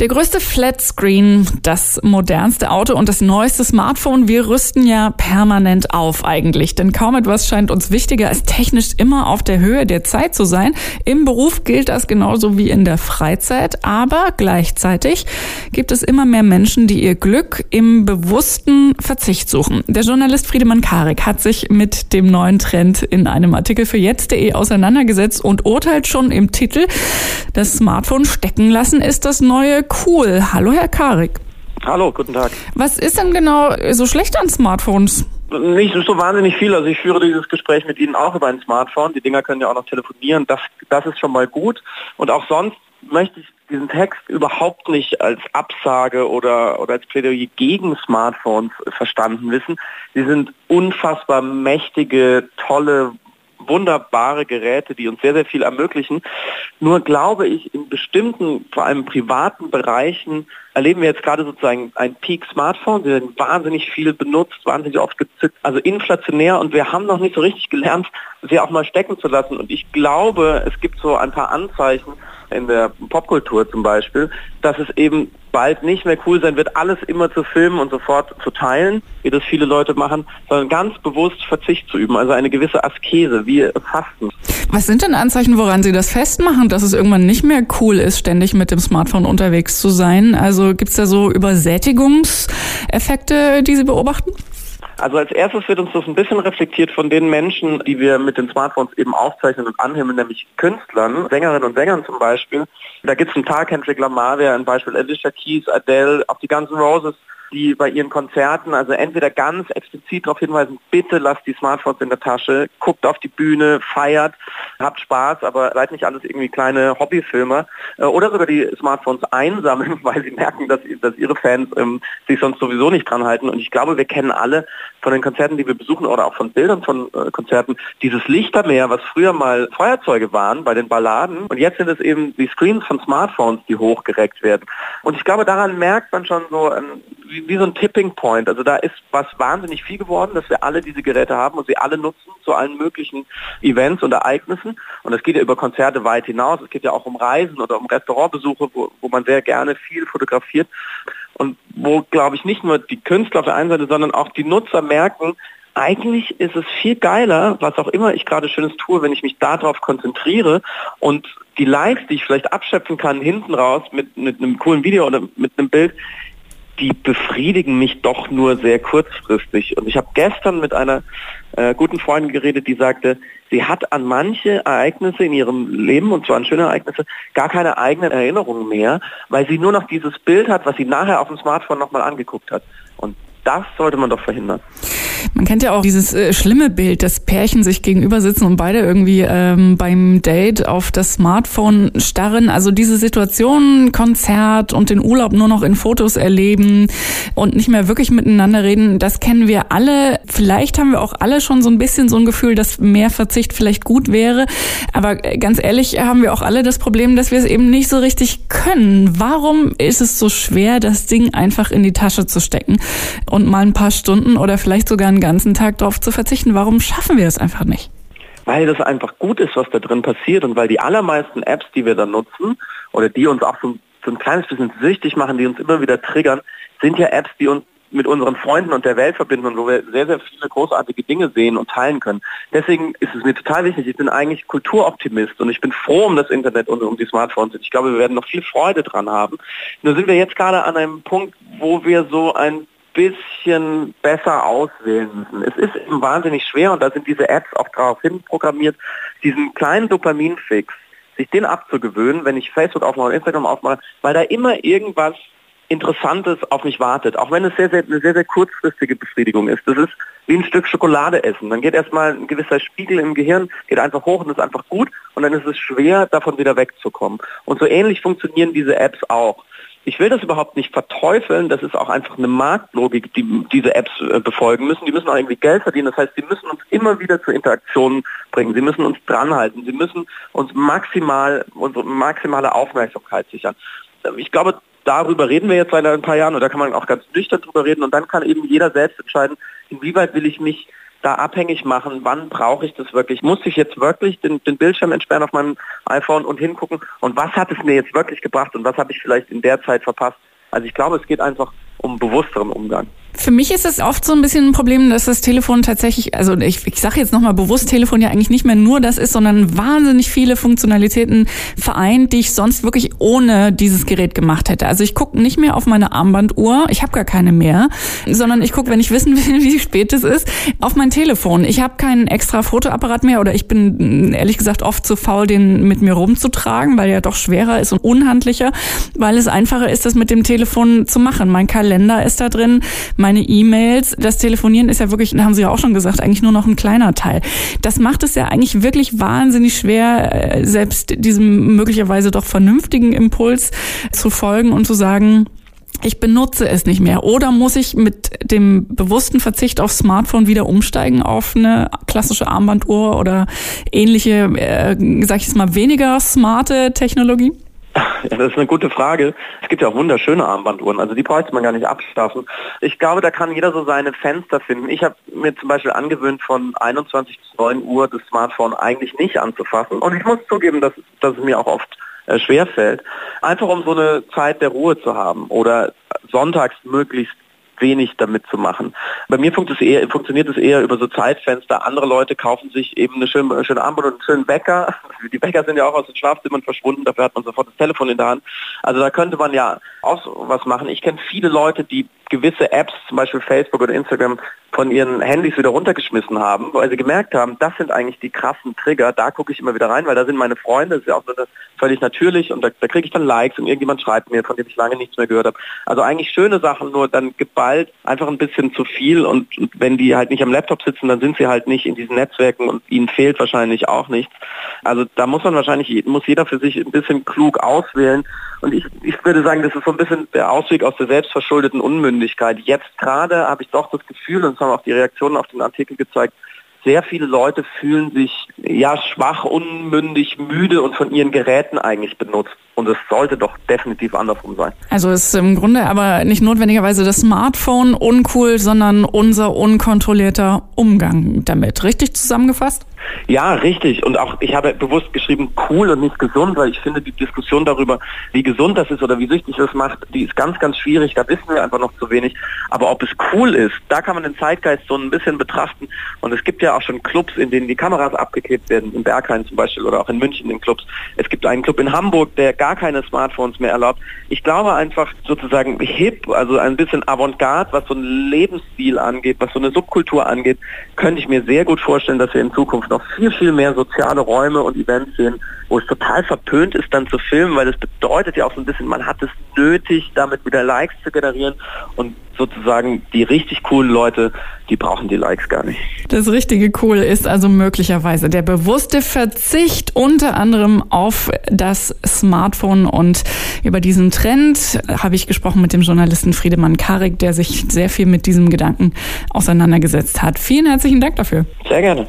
Der größte Flatscreen, das modernste Auto und das neueste Smartphone. Wir rüsten ja permanent auf eigentlich, denn kaum etwas scheint uns wichtiger, als technisch immer auf der Höhe der Zeit zu sein. Im Beruf gilt das genauso wie in der Freizeit, aber gleichzeitig gibt es immer mehr Menschen, die ihr Glück im bewussten Verzicht suchen. Der Journalist Friedemann Karik hat sich mit dem neuen Trend in einem Artikel für jetzt.de auseinandergesetzt und urteilt schon im Titel, das Smartphone stecken lassen ist das neue cool. Hallo, Herr Karik. Hallo, guten Tag. Was ist denn genau so schlecht an Smartphones? Nicht so wahnsinnig viel. Also ich führe dieses Gespräch mit Ihnen auch über ein Smartphone. Die Dinger können ja auch noch telefonieren. Das, das ist schon mal gut. Und auch sonst möchte ich diesen Text überhaupt nicht als Absage oder, oder als Plädoyer gegen Smartphones verstanden wissen. Sie sind unfassbar mächtige, tolle, wunderbare Geräte, die uns sehr, sehr viel ermöglichen. Nur glaube ich, in bestimmten, vor allem privaten Bereichen erleben wir jetzt gerade sozusagen ein Peak Smartphone. Sie werden wahnsinnig viel benutzt, wahnsinnig oft gezückt, also inflationär und wir haben noch nicht so richtig gelernt, sie auch mal stecken zu lassen. Und ich glaube, es gibt so ein paar Anzeichen, in der Popkultur zum Beispiel, dass es eben bald nicht mehr cool sein wird, alles immer zu filmen und sofort zu teilen, wie das viele Leute machen, sondern ganz bewusst Verzicht zu üben, also eine gewisse Askese, wie Fasten. Was sind denn Anzeichen, woran Sie das festmachen, dass es irgendwann nicht mehr cool ist, ständig mit dem Smartphone unterwegs zu sein? Also gibt es da so Übersättigungseffekte, die Sie beobachten? Also als erstes wird uns das ein bisschen reflektiert von den Menschen, die wir mit den Smartphones eben aufzeichnen und anhimmeln, nämlich Künstlern, Sängerinnen und Sängern zum Beispiel. Da gibt es einen Tag, Kendrick Lamar, der ein Beispiel, Alicia Keys, Adele, auch die ganzen Roses, die bei ihren Konzerten also entweder ganz explizit darauf hinweisen, bitte lasst die Smartphones in der Tasche, guckt auf die Bühne, feiert, habt Spaß, aber seid nicht alles irgendwie kleine Hobbyfilmer äh, oder sogar die Smartphones einsammeln, weil sie merken, dass, dass ihre Fans ähm, sich sonst sowieso nicht dran halten. Und ich glaube, wir kennen alle von den Konzerten, die wir besuchen oder auch von Bildern von äh, Konzerten, dieses Lichtermeer, was früher mal Feuerzeuge waren bei den Balladen und jetzt sind es eben die Screens von Smartphones, die hochgereckt werden. Und ich glaube, daran merkt man schon so, ähm, wie, wie so ein Tipping Point. Also da ist was wahnsinnig viel geworden, dass wir alle diese Geräte haben und sie alle nutzen zu allen möglichen Events und Ereignissen. Und es geht ja über Konzerte weit hinaus. Es geht ja auch um Reisen oder um Restaurantbesuche, wo, wo man sehr gerne viel fotografiert. Und wo, glaube ich, nicht nur die Künstler auf der einen Seite, sondern auch die Nutzer merken, eigentlich ist es viel geiler, was auch immer ich gerade Schönes tue, wenn ich mich darauf konzentriere und die Likes, die ich vielleicht abschöpfen kann, hinten raus mit, mit einem coolen Video oder mit einem Bild, die befriedigen mich doch nur sehr kurzfristig. Und ich habe gestern mit einer äh, guten Freundin geredet, die sagte, sie hat an manche Ereignisse in ihrem Leben, und zwar an schöne Ereignisse, gar keine eigenen Erinnerungen mehr, weil sie nur noch dieses Bild hat, was sie nachher auf dem Smartphone nochmal angeguckt hat. Und das sollte man doch verhindern. Man kennt ja auch dieses äh, schlimme Bild, dass Pärchen sich gegenüber sitzen und beide irgendwie ähm, beim Date auf das Smartphone starren. Also diese Situation, Konzert und den Urlaub nur noch in Fotos erleben und nicht mehr wirklich miteinander reden, das kennen wir alle. Vielleicht haben wir auch alle schon so ein bisschen so ein Gefühl, dass mehr Verzicht vielleicht gut wäre. Aber äh, ganz ehrlich haben wir auch alle das Problem, dass wir es eben nicht so richtig können. Warum ist es so schwer, das Ding einfach in die Tasche zu stecken und mal ein paar Stunden oder vielleicht sogar einen ganzen Tag darauf zu verzichten. Warum schaffen wir es einfach nicht? Weil das einfach gut ist, was da drin passiert und weil die allermeisten Apps, die wir da nutzen oder die uns auch so, so ein kleines bisschen süchtig machen, die uns immer wieder triggern, sind ja Apps, die uns mit unseren Freunden und der Welt verbinden und wo wir sehr, sehr viele großartige Dinge sehen und teilen können. Deswegen ist es mir total wichtig, ich bin eigentlich Kulturoptimist und ich bin froh um das Internet und um die Smartphones. Ich glaube, wir werden noch viel Freude dran haben. Nur sind wir jetzt gerade an einem Punkt, wo wir so ein bisschen besser auswählen müssen. Es ist eben wahnsinnig schwer und da sind diese Apps auch darauf hin programmiert, diesen kleinen Dopaminfix, sich den abzugewöhnen, wenn ich Facebook aufmache und Instagram aufmache, weil da immer irgendwas Interessantes auf mich wartet, auch wenn es sehr, sehr, eine sehr, sehr kurzfristige Befriedigung ist. Das ist wie ein Stück Schokolade essen. Dann geht erstmal ein gewisser Spiegel im Gehirn, geht einfach hoch und ist einfach gut und dann ist es schwer, davon wieder wegzukommen. Und so ähnlich funktionieren diese Apps auch. Ich will das überhaupt nicht verteufeln, das ist auch einfach eine Marktlogik, die diese Apps äh, befolgen müssen. Die müssen auch irgendwie Geld verdienen, das heißt, sie müssen uns immer wieder zur Interaktion bringen, sie müssen uns dranhalten, sie müssen uns maximal, unsere maximale Aufmerksamkeit sichern. Ich glaube, darüber reden wir jetzt seit ein paar Jahren und da kann man auch ganz nüchtern drüber reden und dann kann eben jeder selbst entscheiden, inwieweit will ich mich da abhängig machen, wann brauche ich das wirklich? Muss ich jetzt wirklich den, den Bildschirm entsperren auf meinem iPhone und hingucken und was hat es mir jetzt wirklich gebracht und was habe ich vielleicht in der Zeit verpasst? Also ich glaube, es geht einfach um bewussteren Umgang. Für mich ist es oft so ein bisschen ein Problem, dass das Telefon tatsächlich, also ich, ich sage jetzt nochmal bewusst, Telefon ja eigentlich nicht mehr nur das ist, sondern wahnsinnig viele Funktionalitäten vereint, die ich sonst wirklich ohne dieses Gerät gemacht hätte. Also ich gucke nicht mehr auf meine Armbanduhr, ich habe gar keine mehr, sondern ich gucke, wenn ich wissen will, wie spät es ist, auf mein Telefon. Ich habe keinen extra Fotoapparat mehr oder ich bin ehrlich gesagt oft zu faul, den mit mir rumzutragen, weil er doch schwerer ist und unhandlicher, weil es einfacher ist, das mit dem Telefon zu machen. Mein Kalender ist da drin, meine E-Mails. Das Telefonieren ist ja wirklich, haben Sie ja auch schon gesagt, eigentlich nur noch ein kleiner Teil. Das macht es ja eigentlich wirklich wahnsinnig schwer, äh, selbst diesem möglicherweise doch vernünftigen Impuls zu folgen und zu sagen, ich benutze es nicht mehr. Oder muss ich mit dem bewussten Verzicht auf Smartphone wieder umsteigen auf eine klassische Armbanduhr oder ähnliche, äh, sag ich jetzt mal, weniger smarte Technologie? Ja, das ist eine gute Frage. Es gibt ja auch wunderschöne Armbanduhren, also die bräuchte man gar nicht abschaffen. Ich glaube, da kann jeder so seine Fenster finden. Ich habe mir zum Beispiel angewöhnt, von 21 bis 9 Uhr das Smartphone eigentlich nicht anzufassen. Und ich muss zugeben, dass, dass es mir auch oft äh, schwer fällt. Einfach um so eine Zeit der Ruhe zu haben oder sonntags möglichst wenig damit zu machen. Bei mir funktioniert es eher, funktioniert es eher über so Zeitfenster. Andere Leute kaufen sich eben eine schöne, schöne Armband und einen schönen Bäcker. Die Bäcker sind ja auch aus den Schlafzimmern verschwunden, dafür hat man sofort das Telefon in der Hand. Also da könnte man ja auch was machen. Ich kenne viele Leute, die gewisse Apps, zum Beispiel Facebook oder Instagram, von ihren Handys wieder runtergeschmissen haben, weil sie gemerkt haben, das sind eigentlich die krassen Trigger, da gucke ich immer wieder rein, weil da sind meine Freunde, das ist ja auch völlig natürlich und da, da kriege ich dann Likes und irgendjemand schreibt mir, von dem ich lange nichts mehr gehört habe. Also eigentlich schöne Sachen, nur dann geballt einfach ein bisschen zu viel und, und wenn die halt nicht am Laptop sitzen, dann sind sie halt nicht in diesen Netzwerken und ihnen fehlt wahrscheinlich auch nichts. Also da muss man wahrscheinlich, muss jeder für sich ein bisschen klug auswählen und ich, ich würde sagen, das ist so ein bisschen der Ausweg aus der selbstverschuldeten Unmündigkeit. Jetzt gerade habe ich doch das Gefühl, und das haben auch die Reaktionen auf den Artikel gezeigt, sehr viele Leute fühlen sich ja schwach, unmündig, müde und von ihren Geräten eigentlich benutzt. Und es sollte doch definitiv andersrum sein. Also ist im Grunde aber nicht notwendigerweise das Smartphone uncool, sondern unser unkontrollierter Umgang damit. Richtig zusammengefasst? Ja, richtig. Und auch ich habe bewusst geschrieben cool und nicht gesund, weil ich finde, die Diskussion darüber, wie gesund das ist oder wie süchtig das macht, die ist ganz, ganz schwierig. Da wissen wir einfach noch zu wenig. Aber ob es cool ist, da kann man den Zeitgeist so ein bisschen betrachten. Und es gibt ja auch schon Clubs, in denen die Kameras abgeklebt werden, in Berghain zum Beispiel oder auch in München in Clubs. Es gibt einen Club in Hamburg, der gar keine Smartphones mehr erlaubt. Ich glaube einfach sozusagen hip, also ein bisschen Avantgarde, was so einen Lebensstil angeht, was so eine Subkultur angeht, könnte ich mir sehr gut vorstellen, dass wir in Zukunft noch viel, viel mehr soziale Räume und Events sehen, wo es total verpönt ist, dann zu filmen, weil das bedeutet ja auch so ein bisschen, man hat es nötig, damit wieder Likes zu generieren und sozusagen die richtig coolen Leute, die brauchen die Likes gar nicht. Das richtige Cool ist also möglicherweise der bewusste Verzicht unter anderem auf das Smartphone und über diesen Trend habe ich gesprochen mit dem Journalisten Friedemann Karik, der sich sehr viel mit diesem Gedanken auseinandergesetzt hat. Vielen herzlichen Dank dafür. Sehr gerne.